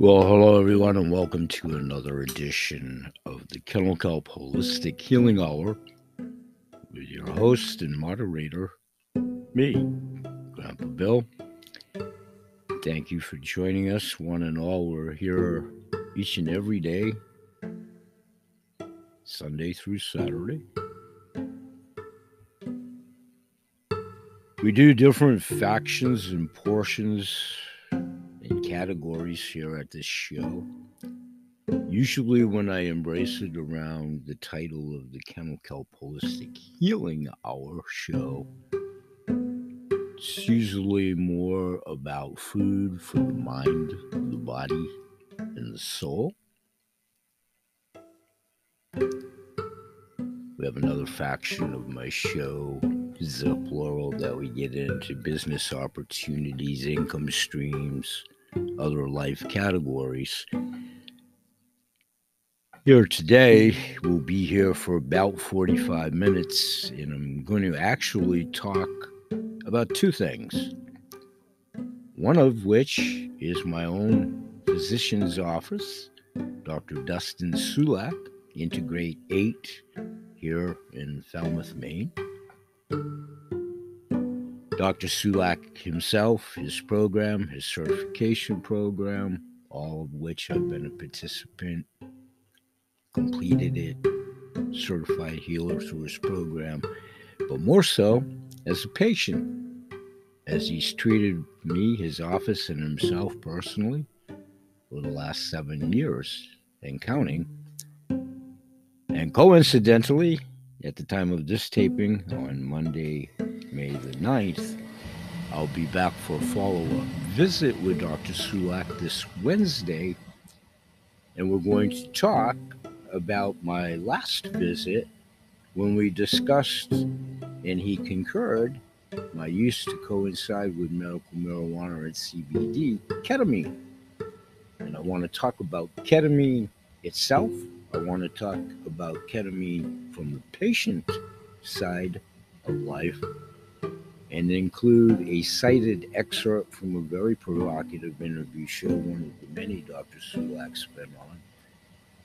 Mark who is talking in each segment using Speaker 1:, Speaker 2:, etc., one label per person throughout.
Speaker 1: Well, hello everyone, and welcome to another edition of the Kennel Kelp Holistic Healing Hour with your host and moderator, me, Grandpa Bill. Thank you for joining us, one and all. We're here each and every day, Sunday through Saturday. We do different factions and portions categories here at this show. Usually, when I embrace it around the title of the Kelp Holistic Healing Hour show, it's usually more about food for the mind, the body, and the soul. We have another faction of my show, the plural, that we get into business opportunities, income streams, other life categories. Here today, we'll be here for about 45 minutes, and I'm going to actually talk about two things. One of which is my own physician's office, Dr. Dustin Sulak, Integrate 8 here in Falmouth, Maine. Dr. Sulak himself, his program, his certification program, all of which I've been a participant, completed it, certified healer through his program, but more so as a patient, as he's treated me, his office, and himself personally for the last seven years and counting. And coincidentally, at the time of this taping on Monday, May the 9th, I'll be back for a follow up visit with Dr. Sulak this Wednesday, and we're going to talk about my last visit when we discussed and he concurred my use to coincide with medical marijuana and CBD, ketamine. And I want to talk about ketamine itself. I want to talk about ketamine from the patient side of life and include a cited excerpt from a very provocative interview show, one of the many Dr. Sulak's been on,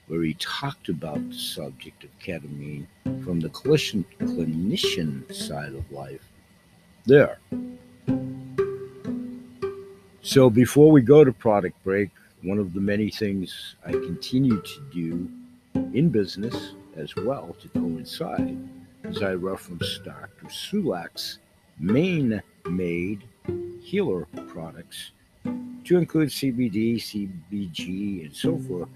Speaker 1: where he talked about the subject of ketamine from the clinician, side of life. There. So before we go to product break, one of the many things I continue to do in business as well to coincide is I reference Dr. Sulak's Maine made healer products to include CBD, CBG, and so forth,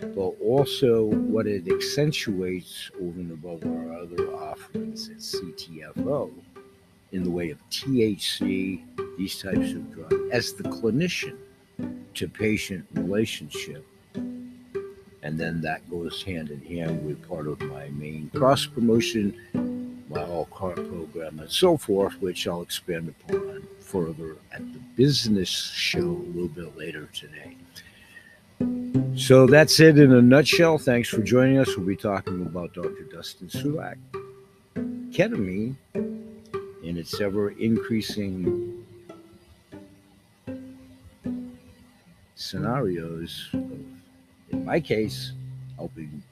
Speaker 1: but also what it accentuates over and above our other offerings at CTFO in the way of THC, these types of drugs, as the clinician to patient relationship. And then that goes hand in hand with part of my main cross promotion my all car program and so forth, which I'll expand upon further at the business show a little bit later today. So that's it in a nutshell. Thanks for joining us. We'll be talking about Dr. Dustin Sulak, ketamine, and its ever increasing scenarios of, in my case, helping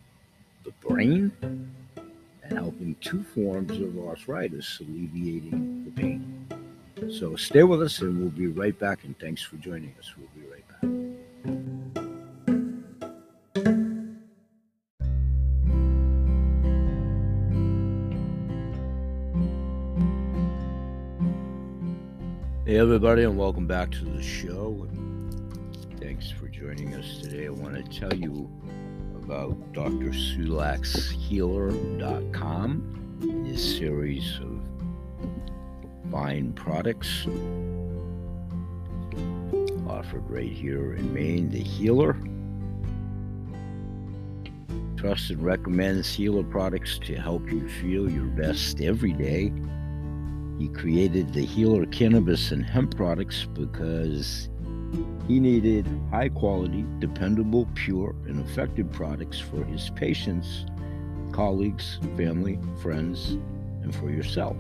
Speaker 1: the brain helping two forms of arthritis, alleviating the pain. So stay with us and we'll be right back. And thanks for joining us. We'll be right back. Hey, everybody, and welcome back to the show. Thanks for joining us today. I want to tell you about Dr. Sulak's Healer.com, his series of fine products offered right here in Maine. The Healer trusts and recommends Healer products to help you feel your best every day. He created the Healer cannabis and hemp products because he needed high quality, dependable, pure, and effective products for his patients, colleagues, family, friends, and for yourself.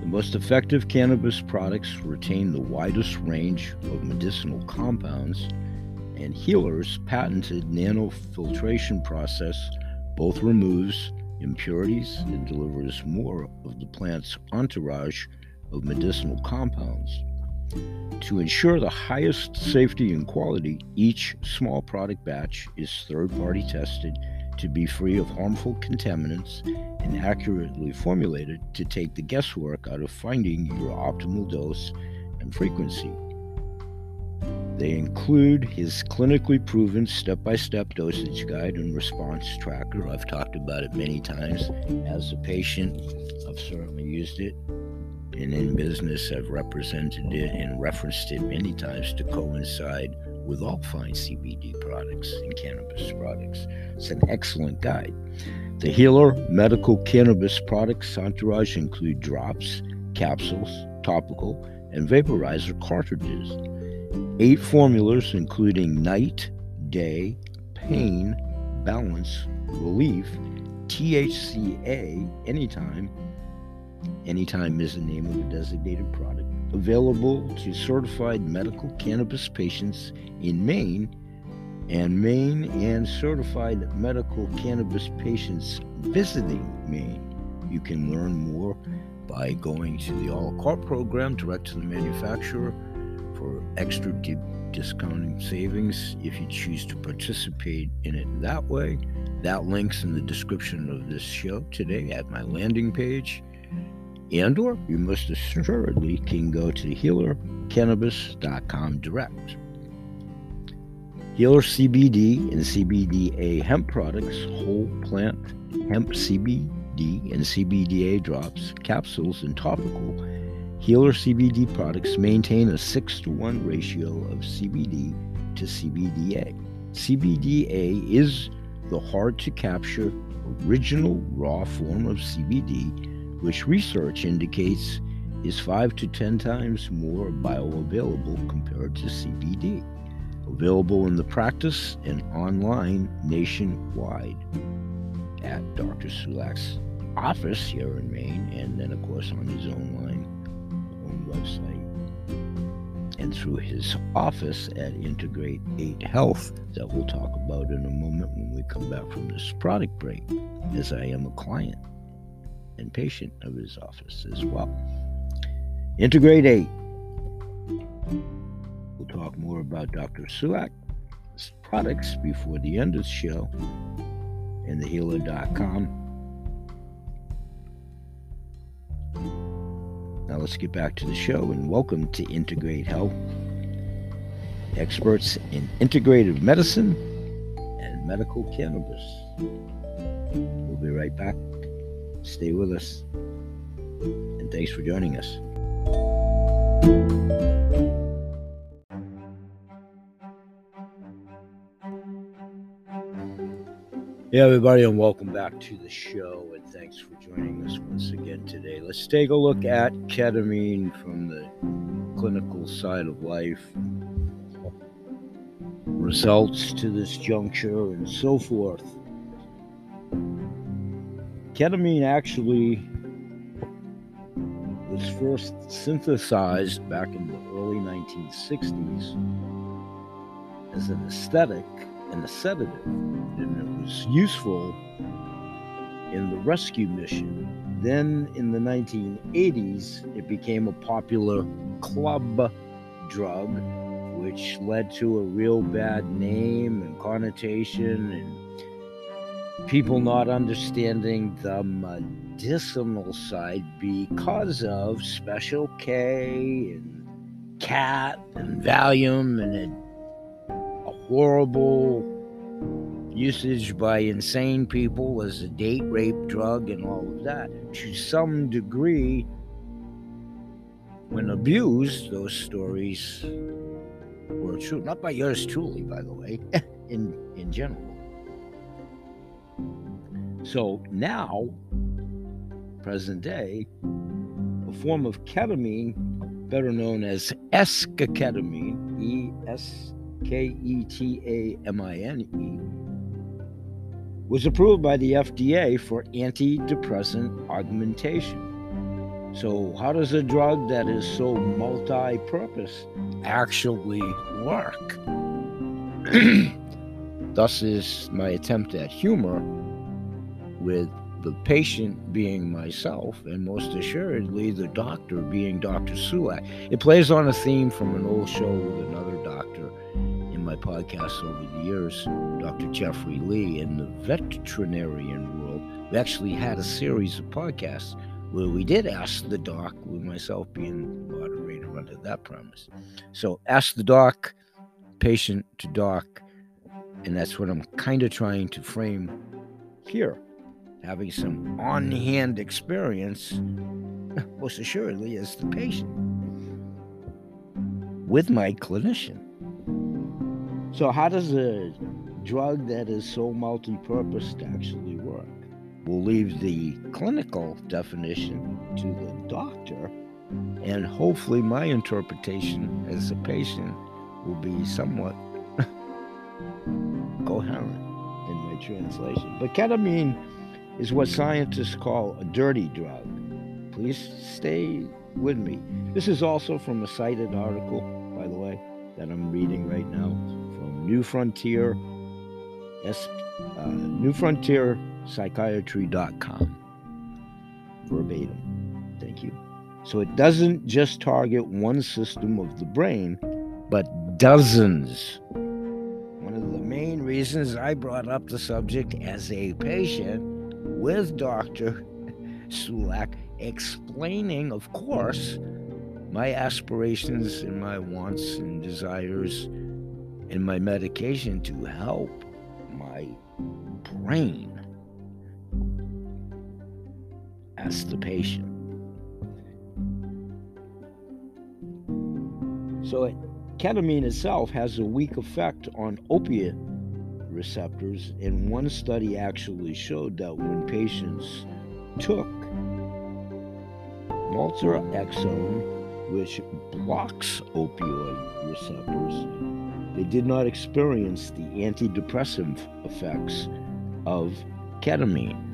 Speaker 1: The most effective cannabis products retain the widest range of medicinal compounds and Healer's patented nanofiltration process both removes impurities and delivers more of the plant's entourage of medicinal compounds. To ensure the highest safety and quality, each small product batch is third party tested to be free of harmful contaminants and accurately formulated to take the guesswork out of finding your optimal dose and frequency. They include his clinically proven step by step dosage guide and response tracker. I've talked about it many times. As a patient, I've certainly used it. And in business, I've represented it and referenced it many times to coincide with all fine CBD products and cannabis products. It's an excellent guide. The Healer medical cannabis products entourage include drops, capsules, topical, and vaporizer cartridges. Eight formulas, including night, day, pain, balance, relief, THCA, anytime. Anytime is the name of a designated product. Available to certified medical cannabis patients in Maine and Maine and certified medical cannabis patients visiting Maine. You can learn more by going to the a la program direct to the manufacturer for extra deep discounting savings if you choose to participate in it that way. That link's in the description of this show today at my landing page. And or you most assuredly can go to healercannabis.com direct. Healer CBD and CBDA hemp products, whole plant hemp CBD and CBDA drops, capsules, and topical Healer CBD products maintain a 6 to 1 ratio of CBD to CBDA. CBDA is the hard to capture original raw form of CBD, which research indicates is 5 to 10 times more bioavailable compared to CBD. Available in the practice and online nationwide at Dr. Sulak's office here in Maine, and then, of course, on his own line website and through his office at Integrate 8 Health that we'll talk about in a moment when we come back from this product break, as I am a client and patient of his office as well. Integrate 8. We'll talk more about Dr. Sulak's products before the end of the show and thehealer.com Now let's get back to the show and welcome to Integrate Health. Experts in integrative medicine and medical cannabis. We'll be right back. Stay with us. And thanks for joining us. Hey, everybody, and welcome back to the show. And thanks for joining us once again today. Let's take a look at ketamine from the clinical side of life, results to this juncture, and so forth. Ketamine actually was first synthesized back in the early 1960s as an anesthetic and a sedative, and it was useful in the rescue mission. Then in the 1980s, it became a popular club drug, which led to a real bad name and connotation, and people not understanding the medicinal side because of Special K and Cat and Valium and a horrible usage by insane people as a date rape drug and all of that. To some degree, when abused, those stories were true. Not by yours truly, by the way, in, in general. So now, present day, a form of ketamine, better known as esketamine, E S K E T A M I N E, was approved by the FDA for antidepressant augmentation. So, how does a drug that is so multi purpose actually work? Thus is my attempt at humor with the patient being myself, and most assuredly the doctor being Dr. Sulak. It plays on a theme from an old show with another doctor in my podcast over the years, Dr. Jeffrey Lee. In the veterinarian world, we actually had a series of podcasts where we did ask the doc, with myself being the moderator under that premise. So, ask the doc, patient to doc, and that's what I'm kind of trying to frame here having some on hand experience, most assuredly, as the patient with my clinician. So, how does a drug that is so multi purpose actually work? We'll leave the clinical definition to the doctor, and hopefully, my interpretation as a patient will be somewhat coherent in my translation. But ketamine is what scientists call a dirty drug. Please stay with me. This is also from a cited article, by the way, that I'm reading right now from New Frontier, uh, New Frontier Psychiatry.com. Verbatim. Thank you. So it doesn't just target one system of the brain, but dozens. One of the main reasons I brought up the subject as a patient with Dr. Sulak, explaining, of course, my aspirations and my wants and desires and my medication to help my brain as the patient. So, ketamine itself has a weak effect on opiate receptors, and one study actually showed that when patients took naltrexone, which blocks opioid receptors, they did not experience the antidepressive effects of ketamine.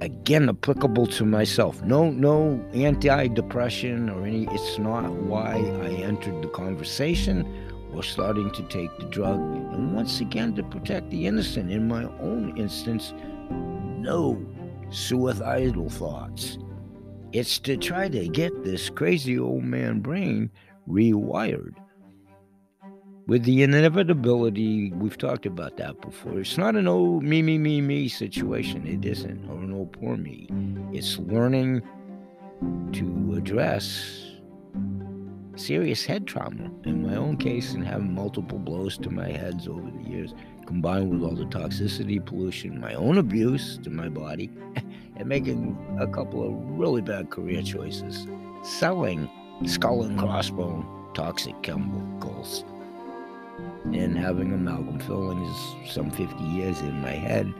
Speaker 1: Again, applicable to myself. No, no anti-depression or any. It's not why I entered the conversation or starting to take the drug, once again to protect the innocent. In my own instance, no suicidal thoughts. It's to try to get this crazy old man brain rewired. With the inevitability, we've talked about that before. It's not an old me, me, me, me situation. It isn't, or an old poor me. It's learning to address serious head trauma in my own case and having multiple blows to my heads over the years, combined with all the toxicity, pollution, my own abuse to my body, and making a couple of really bad career choices, selling skull and crossbone toxic chemicals, and having amalgam fillings some 50 years in my head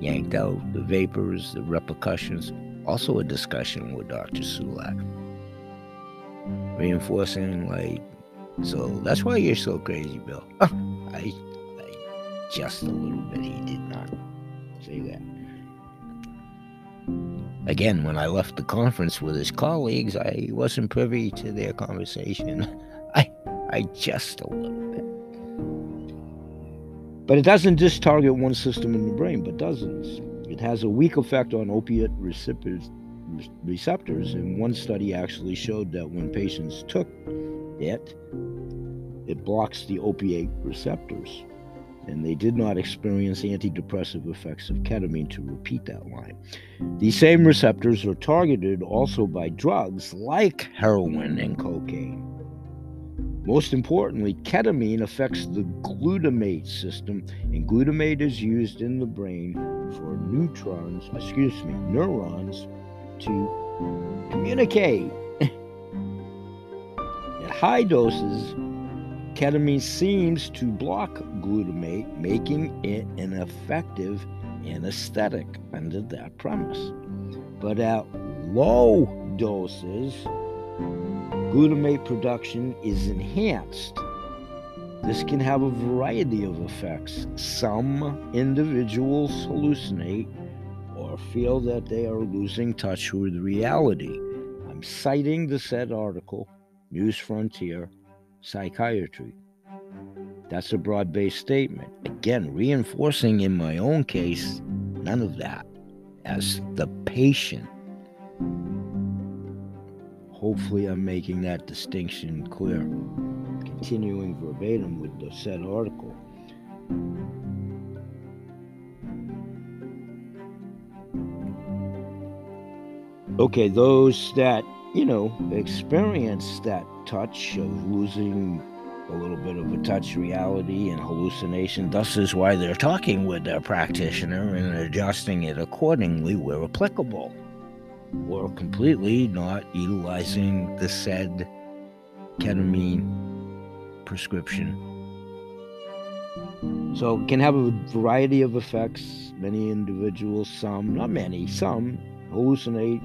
Speaker 1: yanked out, the vapors, the repercussions. Also, a discussion with Dr. Sulak reinforcing like so that's why you're so crazy bill. I, I just a little bit he did not say that. Again when i left the conference with his colleagues i wasn't privy to their conversation. I i just a little bit. But it doesn't just target one system in the brain but dozens it has a weak effect on opiate receptors receptors, and one study actually showed that when patients took it, it blocks the opiate receptors. And they did not experience antidepressive effects of ketamine to repeat that line. These same receptors are targeted also by drugs like heroin and cocaine. Most importantly, ketamine affects the glutamate system, and glutamate is used in the brain for neutrons, excuse me, neurons to communicate. At high doses, ketamine seems to block glutamate, making it an effective anesthetic under that premise. But at low doses, glutamate production is enhanced. This can have a variety of effects. Some individuals hallucinate or feel that they are losing touch with reality. I'm citing the said article, News Frontier Psychiatry. That's a broad based statement. Again, reinforcing in my own case, none of that. As the patient, hopefully, I'm making that distinction clear. Continuing verbatim with the said article. Okay, those that, you know, experience that touch of losing a little bit of a touch reality and hallucination. Thus is why they're talking with their practitioner and adjusting it accordingly where applicable, or completely not utilizing the said ketamine prescription. So it can have a variety of effects. Many individuals, some, not many, some hallucinate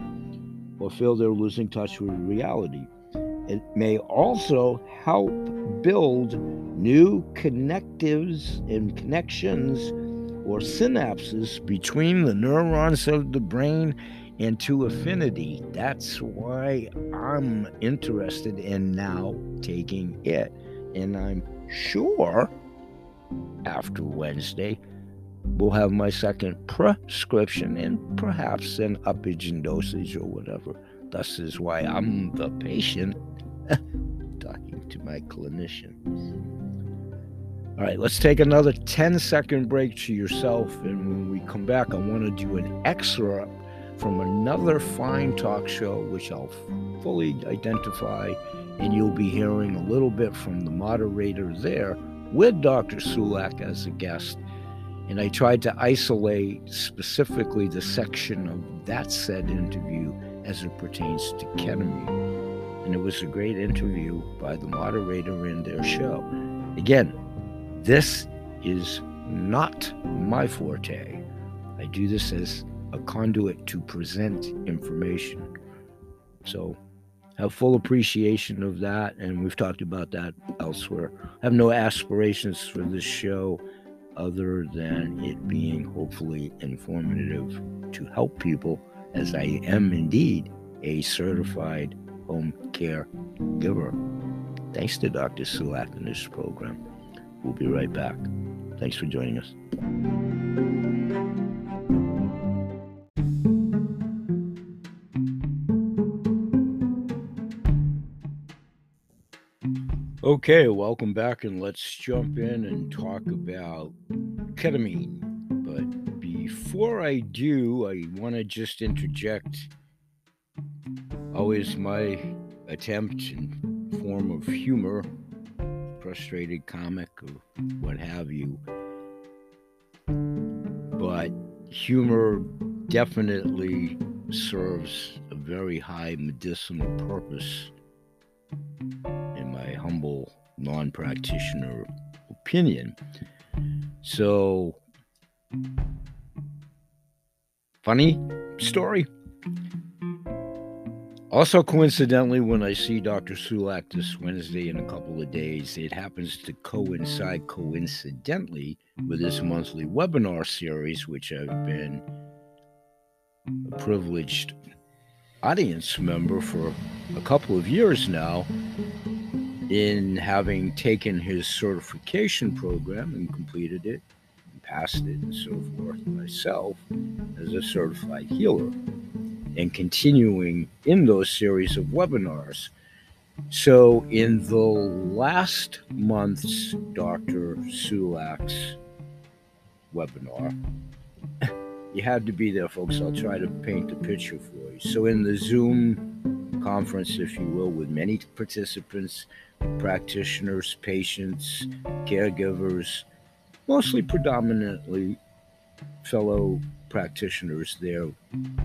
Speaker 1: or feel they're losing touch with reality. It may also help build new connectives and connections or synapses between the neurons of the brain and to affinity. That's why I'm interested in now taking it. And I'm sure after Wednesday, we'll have my second prescription and perhaps an uppage in dosage or whatever. Thus is why I'm the patient talking to my clinician. All right, let's take another 10 second break to yourself. And when we come back, I want to do an excerpt from another fine talk show, which I'll fully identify. And you'll be hearing a little bit from the moderator there with Dr. Sulak as a guest. And I tried to isolate specifically the section of that said interview as it pertains to ketamine and it was a great interview by the moderator in their show. Again, this is not my forte. I do this as a conduit to present information. So, have full appreciation of that, and we've talked about that elsewhere. I have no aspirations for this show other than it being hopefully informative to help people, as I am indeed a certified home care giver. Thanks to Dr. Sulak in this program. We'll be right back. Thanks for joining us. Okay, welcome back, and let's jump in and talk about ketamine. But before I do, I want to just interject always my attempt and form of humor, frustrated comic or what have you. But humor definitely serves a very high medicinal purpose, in humble non practitioner opinion. So, funny story. Also, coincidentally, when I see Dr. Sulak this Wednesday in a couple of days, it happens to coincide coincidentally with this monthly webinar series, which I've been a privileged audience member for a couple of years now, in having taken his certification program and completed it, and passed it, and so forth myself as a certified healer and continuing in those series of webinars. So, in the last month's Dr. Sulak's webinar, you had to be there, folks. I'll try to paint the picture for you. So, in the Zoom conference, if you will, with many participants, practitioners, patients, caregivers, mostly predominantly fellow practitioners there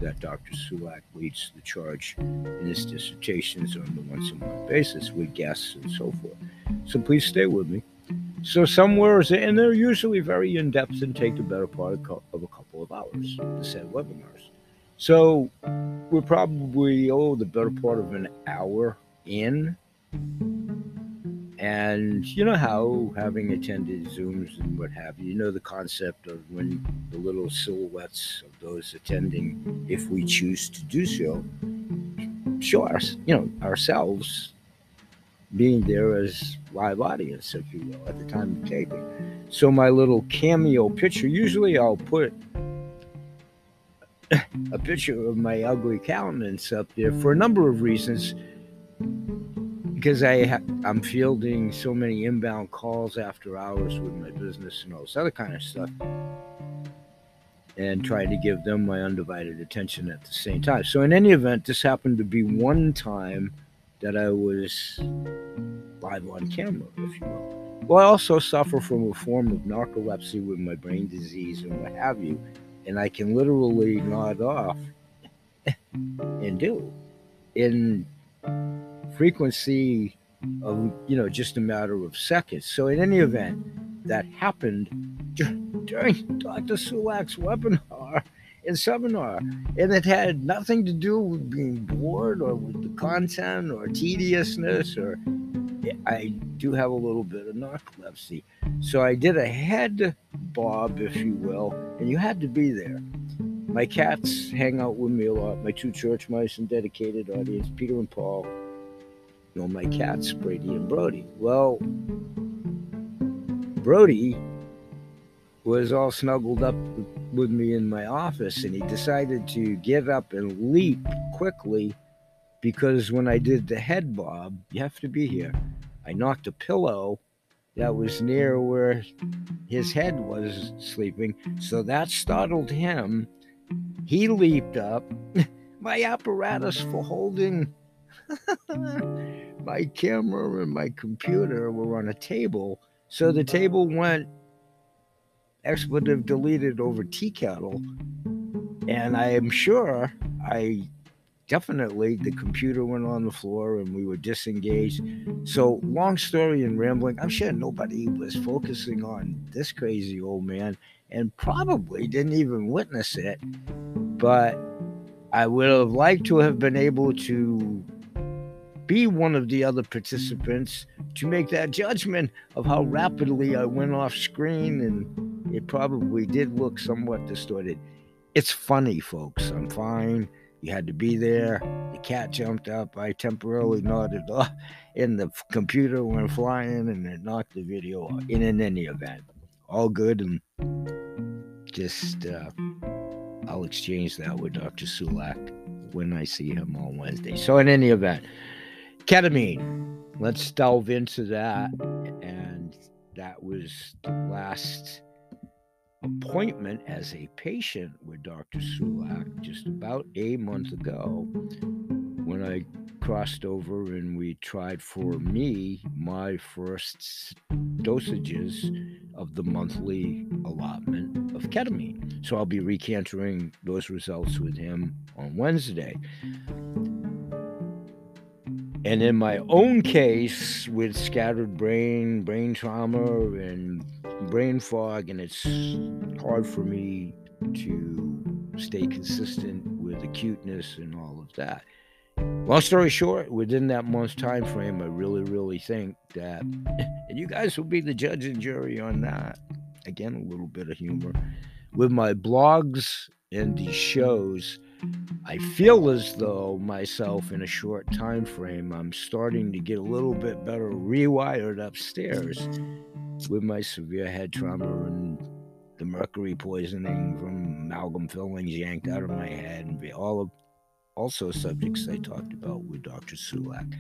Speaker 1: that Dr. Sulak leads the charge in his dissertations on the once a month basis with guests and so forth. So please stay with me. So somewhere, and they're usually very in depth and take the better part of a couple of hours, the said webinars. So we're probably, oh, the better part of an hour in and you know how, having attended Zooms and what have you, you know the concept of when the little silhouettes of those attending, if we choose to do so, show us, you know, ourselves being there as live audience, if you will, at the time of taping. So my little cameo picture, usually I'll put a picture of my ugly countenance up there for a number of reasons. Because I ha- I'm fielding so many inbound calls after hours with my business and all this other kind of stuff, and trying to give them my undivided attention at the same time. So in any event, this happened to be one time that I was live on camera, if you will. Well, I also suffer from a form of narcolepsy with my brain disease and what have you and I can literally nod off and do in frequency of you know just a matter of seconds. So in any event, that happened during Dr. Sulak's webinar and seminar, and it had nothing to do with being bored or with the content or tediousness or I do have a little bit of narcolepsy. So I did a head bob, if you will, and you had to be there. My cats hang out with me a lot. My two church mice and dedicated audience, Peter and Paul. You know, my cats, Brady and Brody. Well, Brody was all snuggled up with me in my office, and he decided to get up and leap quickly because when I did the head bob, you have to be here. I knocked a pillow that was near where his head was sleeping, so that startled him. He leaped up. My apparatus for holding my camera and my computer were on a table, so the table went expletive deleted over tea kettle, and I am sure I definitely the computer went on the floor and we were disengaged. So, long story and rambling, I'm sure nobody was focusing on this crazy old man and probably didn't even witness it. But I would have liked to have been able to be one of the other participants to make that judgment of how rapidly I went off screen and it probably did look somewhat distorted. It's funny, folks. I'm fine. You had to be there. The cat jumped up. I temporarily nodded off, and the computer went flying, and it knocked the video off. In, in any event, all good, and just uh, I'll exchange that with Dr. Sulak when I see him on Wednesday. So, in any event, ketamine. Let's delve into that, and that was the last appointment as a patient with Dr. Sulak just about a month ago when I crossed over and we tried for me my first dosages of the monthly allotment of ketamine. So I'll be recantering those results with him on Wednesday. And in my own case, with scattered brain, brain trauma, and brain fog, and it's hard for me to stay consistent with acuteness and all of that. Long story short, within that month's time frame, I really, really think that, and you guys will be the judge and jury on that. Again, a little bit of humor. With my blogs and these shows, I feel as though myself in a short time frame, I'm starting to get a little bit better rewired upstairs with my severe head trauma and the mercury poisoning from amalgam fillings yanked out of my head and all of also subjects I talked about with Dr. Sulak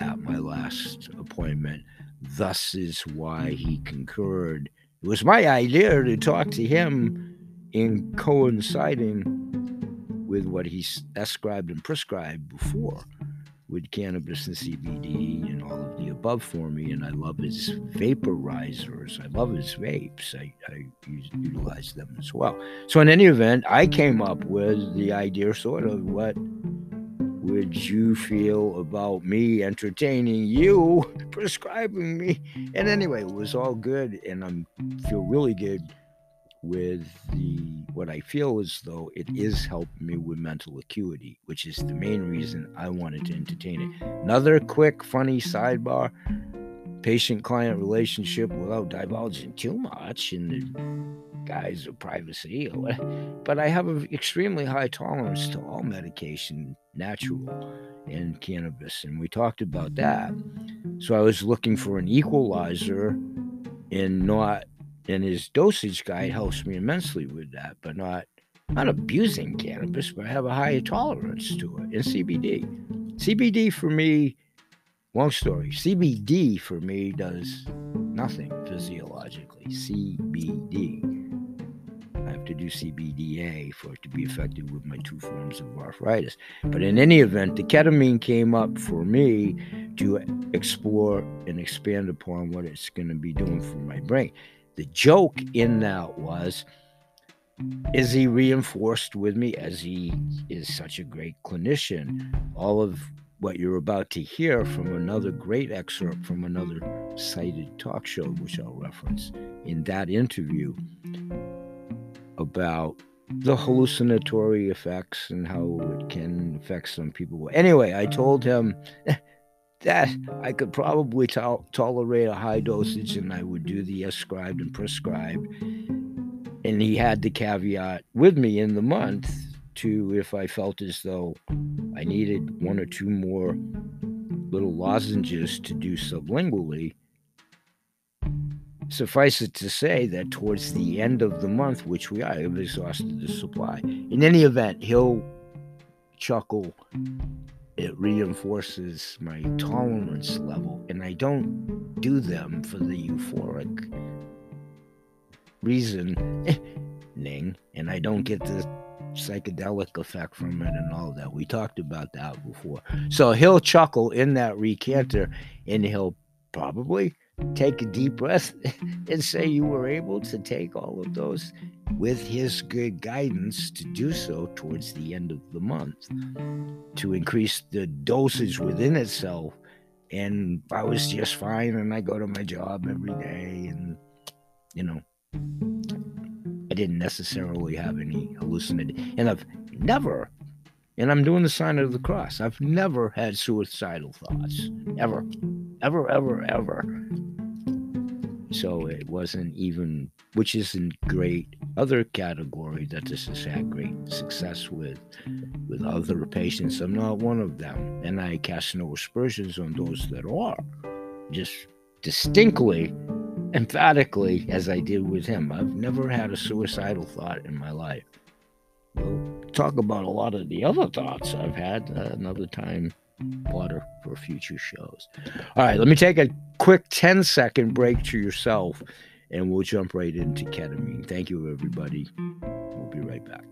Speaker 1: at my last appointment. Thus is why he concurred. It was my idea to talk to him in coinciding with what he ascribed and prescribed before with cannabis and CBD and all of the above for me. And I love his vaporizers. I love his vapes. I, I utilize them as well. So, in any event, I came up with the idea sort of what would you feel about me entertaining you, prescribing me? And anyway, it was all good. And I feel really good with the what I feel as though it is helping me with mental acuity, which is the main reason I wanted to entertain it. Another quick, funny sidebar patient client relationship without divulging too much in the guise of privacy. But I have an extremely high tolerance to all medication, natural and cannabis. And we talked about that. So I was looking for an equalizer and not and his dosage guide helps me mm. immensely with that, but not not abusing cannabis, but I have a higher tolerance to it. And CBD. CBD for me, long story, CBD for me does nothing physiologically. CBD. I have to do CBDA for it to be effective with my two forms of arthritis. But in any event, the ketamine came up for me to explore and expand upon what it's going to be doing for my brain. The joke in that was, is he reinforced with me as he is such a great clinician? All of what you're about to hear from another great excerpt from another cited talk show, which I'll reference in that interview about the hallucinatory effects and how it can affect some people. Anyway, I told him that I could probably to- tolerate a high dosage and I would do the ascribed and prescribed. And he had the caveat with me in the month to if I felt as though I needed one or two more little lozenges to do sublingually. Suffice it to say that towards the end of the month, which we are, I've exhausted the supply. In any event, he'll chuckle it reinforces my tolerance level. And I don't do them for the euphoric reasoning, and I don't get the psychedelic effect from it and all that. We talked about that before. So he'll chuckle in that recanter and he'll probably take a deep breath and say you were able to take all of those with his good guidance to do so towards the end of the month to increase the dosage within itself. And i was just fine and i go to my job every day and you know i didn't necessarily have any hallucinating and i've never and i'm doing the sign of the mm-hmm. cross i've never had suicidal thoughts ever ever ever ever so it wasn't even, which isn't great. Other category that this has had great success with, with other patients. I'm not one of them, and I cast no aspersions on those that are. Just distinctly, emphatically, as I did with him, I've never had a suicidal thought in my life. We'll talk about a lot of the other thoughts I've had uh, another time water for future shows. All right, let me take a quick 10 second break to yourself and we'll jump right into ketamine. Thank you, everybody. We'll be right back.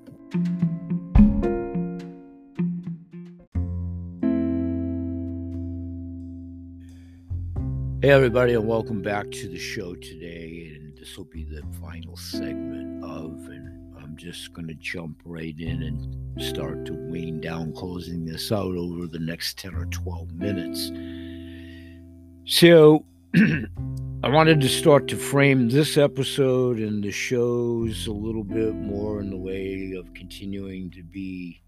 Speaker 1: Hey, everybody, and welcome back to the show today. And this will be the final segment of, and I'm just going to jump right in and start to wean down, closing this out over the next 10 or 12 minutes. So, I wanted to start to frame this episode and the shows a little bit more in the way of continuing to be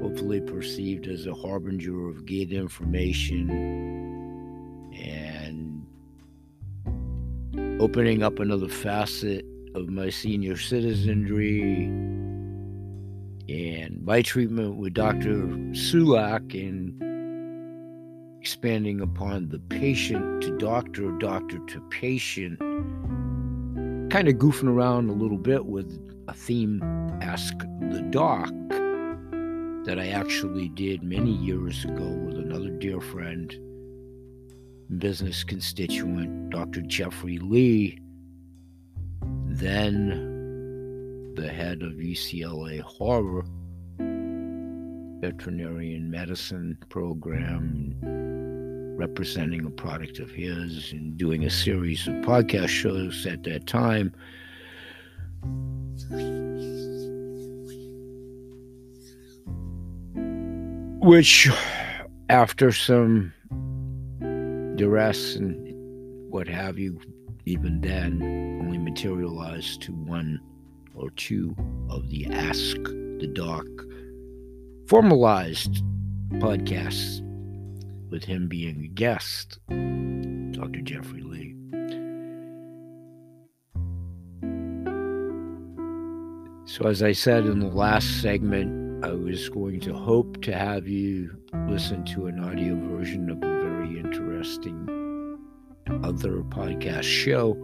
Speaker 1: hopefully perceived as a harbinger of good information and opening up another facet of my senior citizenry and my treatment with Dr. Sulak and expanding upon the patient to doctor, doctor to patient, kind of goofing around a little bit with a theme Ask the Doc that I actually did many years ago with another dear friend, business constituent, Dr. Jeffrey Lee, then the head of UCLA Harbor veterinarian medicine program representing a product of his and doing a series of podcast shows at that time. Which, after some duress and what have you, even then, only materialized to one or two of the Ask the Doc formalized podcasts with him being a guest, Dr. Jeffrey Lee. So, as I said in the last segment, I was going to hope to have you listen to an audio version of a very interesting other podcast show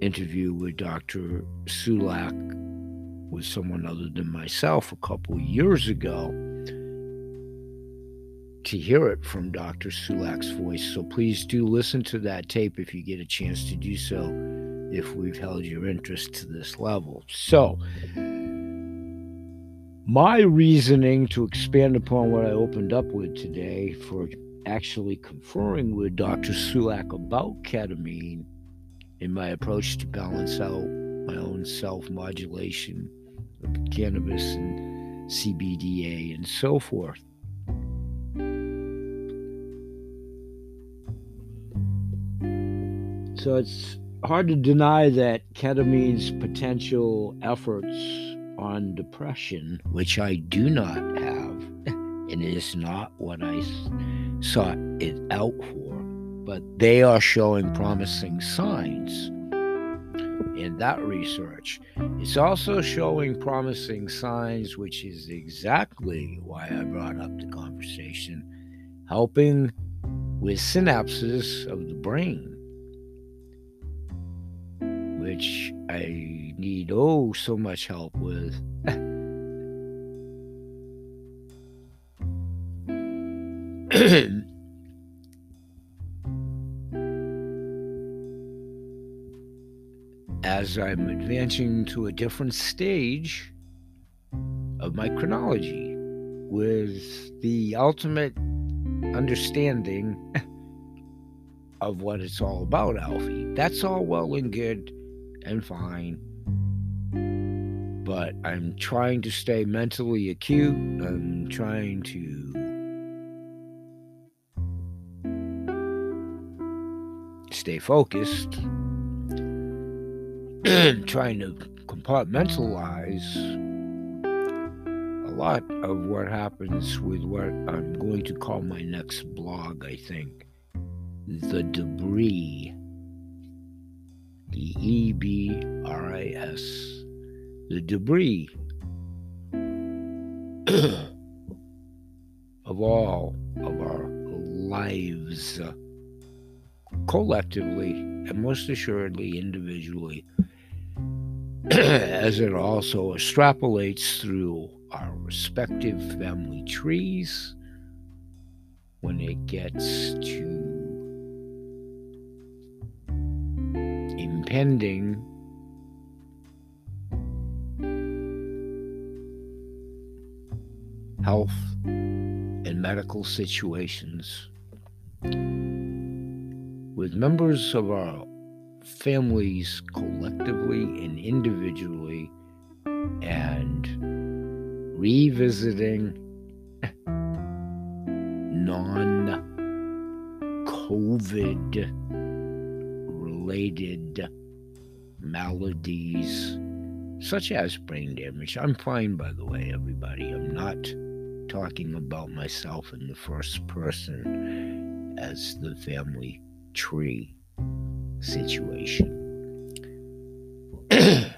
Speaker 1: interview with Dr. Sulak with someone other than myself a couple years ago to hear it from Dr. Sulak's voice. So please do listen to that tape if you get a chance to do so, if we've held your interest to this level. So, my reasoning to expand upon what I opened up with today for actually conferring with Dr. Sulak about ketamine in my approach to balance out my own self modulation of cannabis and CBDA and so forth. So it's hard to deny that ketamine's potential efforts on depression, which I do not have, and it is not what I sought it out for, but they are showing promising signs in that research. It's also showing promising signs, which is exactly why I brought up the conversation, helping with synapses of the brain which I need oh so much help with. As I'm advancing to a different stage of my chronology with the ultimate understanding of what it's all about, Alfie. That's all well and good and fine. But I'm trying to stay mentally acute. I'm trying to stay focused. trying to compartmentalize a lot of what happens with what I'm going to call my next blog, I think. The debris the E B R I S, the debris of all of our lives, collectively and most assuredly individually, as it also extrapolates through our respective family trees when it gets to impending health and medical situations with members of our families collectively and individually and revisiting non COVID related maladies such as brain damage. I'm fine, by the way, everybody. I'm not talking about myself in the first person as the family tree situation.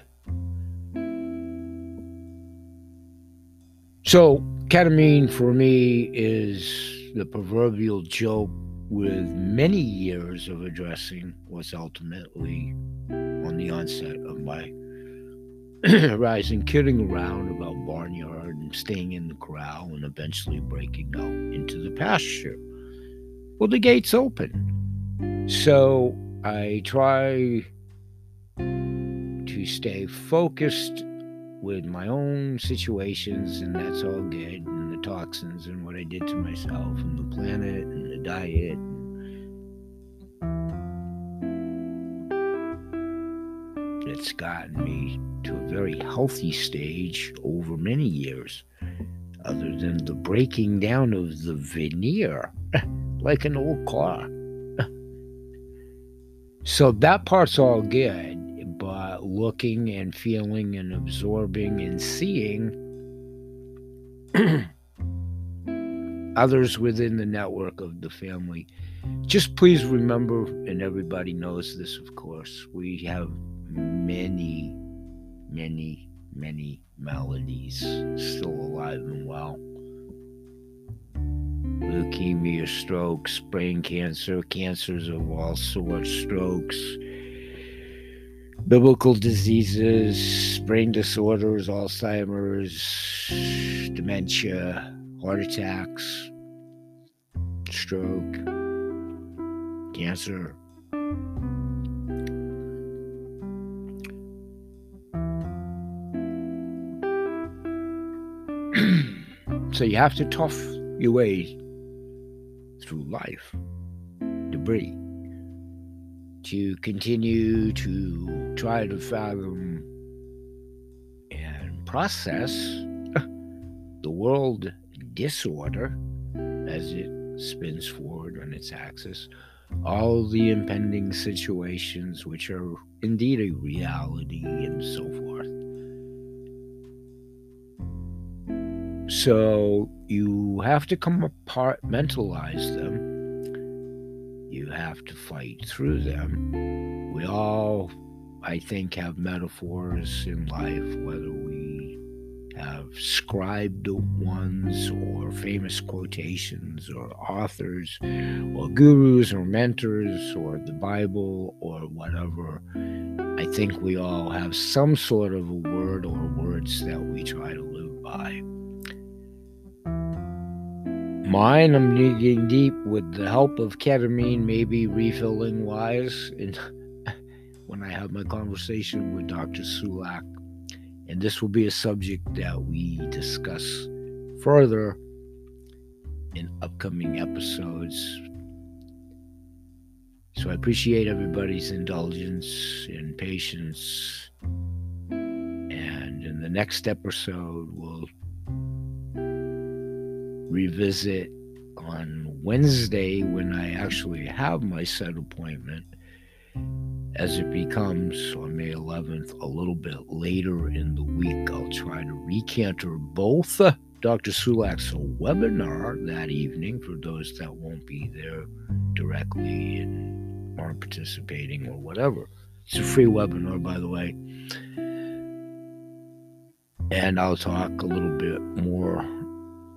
Speaker 1: so, ketamine for me is the proverbial joke with many years of addressing what's ultimately on the onset of my rising, kidding around about barnyard and staying in the corral and eventually breaking out into the pasture. Well, the gate's open. So I try to stay focused with my own situations, and that's all good, and the toxins and what I did to myself and the planet and the diet it's gotten me to a very healthy stage over many years, other than the breaking down of the veneer, like an old car. So that part's all good, but looking and feeling and absorbing and seeing others within the network of the family. Just please remember, and everybody knows this, of course, we have many, many, many melodies, still alive and well. Leukemia, strokes, brain cancer, cancers of all sorts, strokes, biblical diseases, brain disorders, Alzheimer's, dementia, heart attacks, stroke, cancer. so you have to tough your way through life, debris, to continue to try to fathom and process the world disorder as it spins forward on its axis, all the impending situations which are indeed a reality, and so forth. So you have to compartmentalize them. You have to fight through them. We all, I think, have metaphors in life, whether we have scribed ones or famous quotations or authors or gurus or mentors or the Bible or whatever. I think we all have some sort of a word or words that we try to live by. Mine, I'm digging deep with the help of ketamine, maybe refilling wise. And when I have my conversation with Dr. Sulak, and this will be a subject that we discuss further in upcoming episodes. So I appreciate everybody's indulgence and patience. And in the next episode, we'll revisit on Wednesday when I actually have my set appointment as it becomes on May 11th a little bit later in the week. I'll try to recanter both Dr. Sulak's webinar that evening for those that won't be there directly and aren't participating or whatever. It's a free webinar, by the way. And I'll talk a little bit more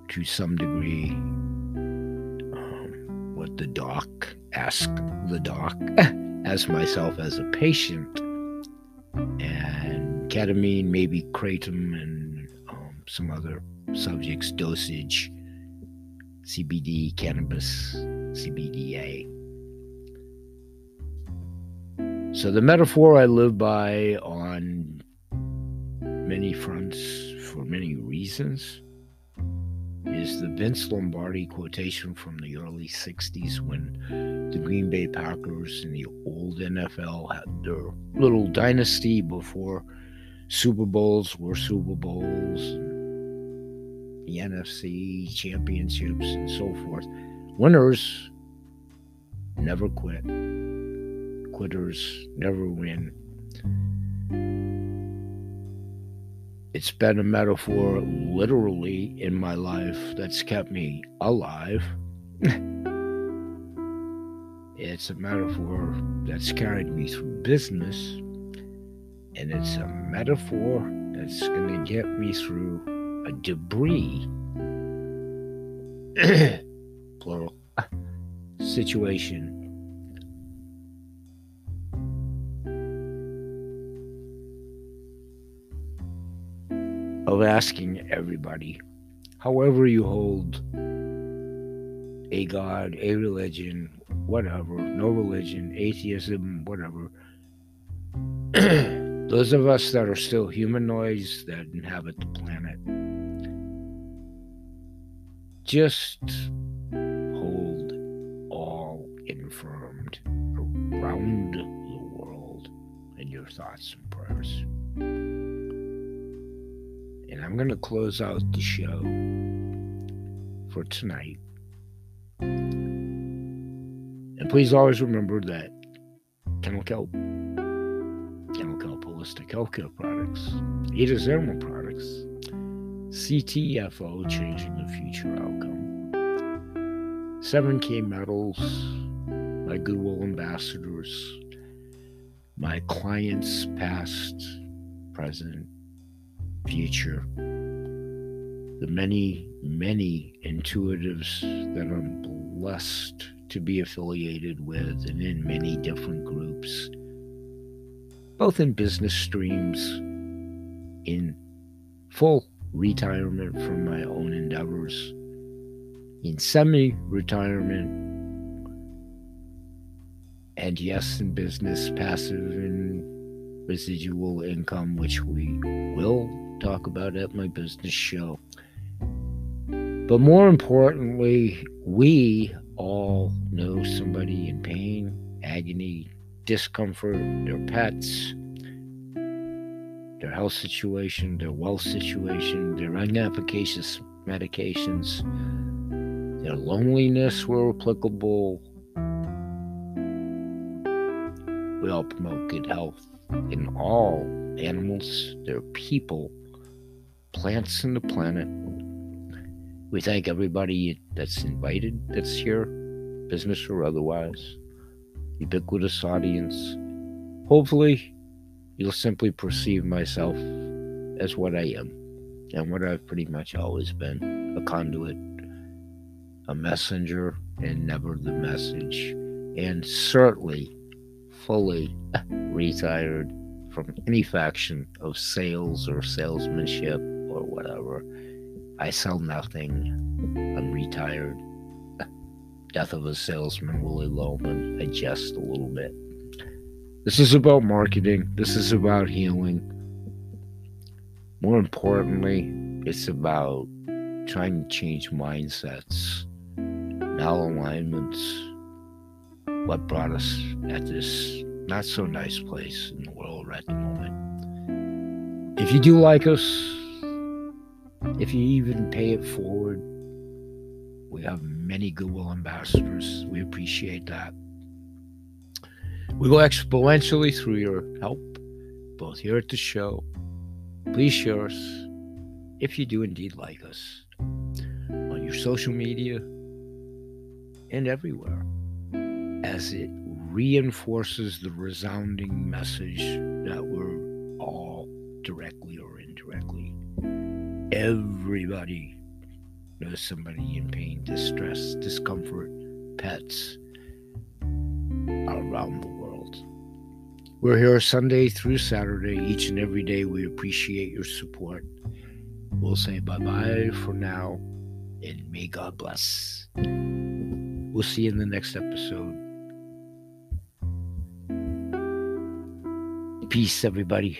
Speaker 1: to some degree um, what the doc asked the doc as myself as a patient. And ketamine maybe kratom and um, some other subjects dosage cbd cannabis cbda so the metaphor i live by on many fronts for many reasons is the Vince Lombardi quotation from the early 60s when the Green Bay Packers in the old NFL had their little dynasty before Super Bowls were Super Bowls, the NFC championships, and so forth. Winners never quit, quitters never win. It's been a metaphor literally in my life that's kept me alive. it's a metaphor that's carried me through business. And it's a metaphor that's going to get me through a debris, plural, situation of asking everybody, however you hold a God, a religion, whatever, no religion, atheism, whatever. Those of us that are still humanoids that inhabit the planet, just hold all informed around the world in your thoughts and prayers. And I'm going to close out the show for tonight. And please always remember that Kennel Kelp, Kennel Kelp Holistic Healthcare Products, Ada's Animal Products, CTFO Changing the Future Outcome, 7K Metals, my Goodwill Ambassadors, my clients, past, present, future. The many, many intuitives that I'm blessed to be affiliated with and in many different groups, both in business streams, in full retirement from my own endeavors, in semi retirement, and yes, in business, passive and residual income, which we will talk about at my business show. But more importantly, we all know somebody in pain, agony, discomfort, their pets, their health situation, their wealth situation, their inefficacious medications, their loneliness where applicable. We all promote good health in all animals, their people, plants, and the planet. We thank everybody that's invited that's here, business or otherwise, ubiquitous audience. Hopefully, you'll simply perceive myself as what I am and what I've pretty much always been a conduit, a messenger, and never the message, and certainly fully retired from any faction of sales or salesmanship or whatever. I sell nothing. I'm retired. Death of a salesman, Willy Loman. I jest a little bit. This is about marketing. This is about healing. More importantly, it's about trying to change mindsets, malalignments, what brought us at this not so nice place in the world at the moment. If you do like us, if you even pay it forward, we have many goodwill ambassadors. We appreciate that. We go exponentially through your help, both here at the show. Please share us, if you do indeed like us, on your social media and everywhere, as it reinforces the resounding message that we're all directly or indirectly. Everybody knows somebody in pain, distress, discomfort, pets around the world. We're here Sunday through Saturday, each and every day. We appreciate your support. We'll say bye bye for now, and may God bless. We'll see you in the next episode. Peace, everybody.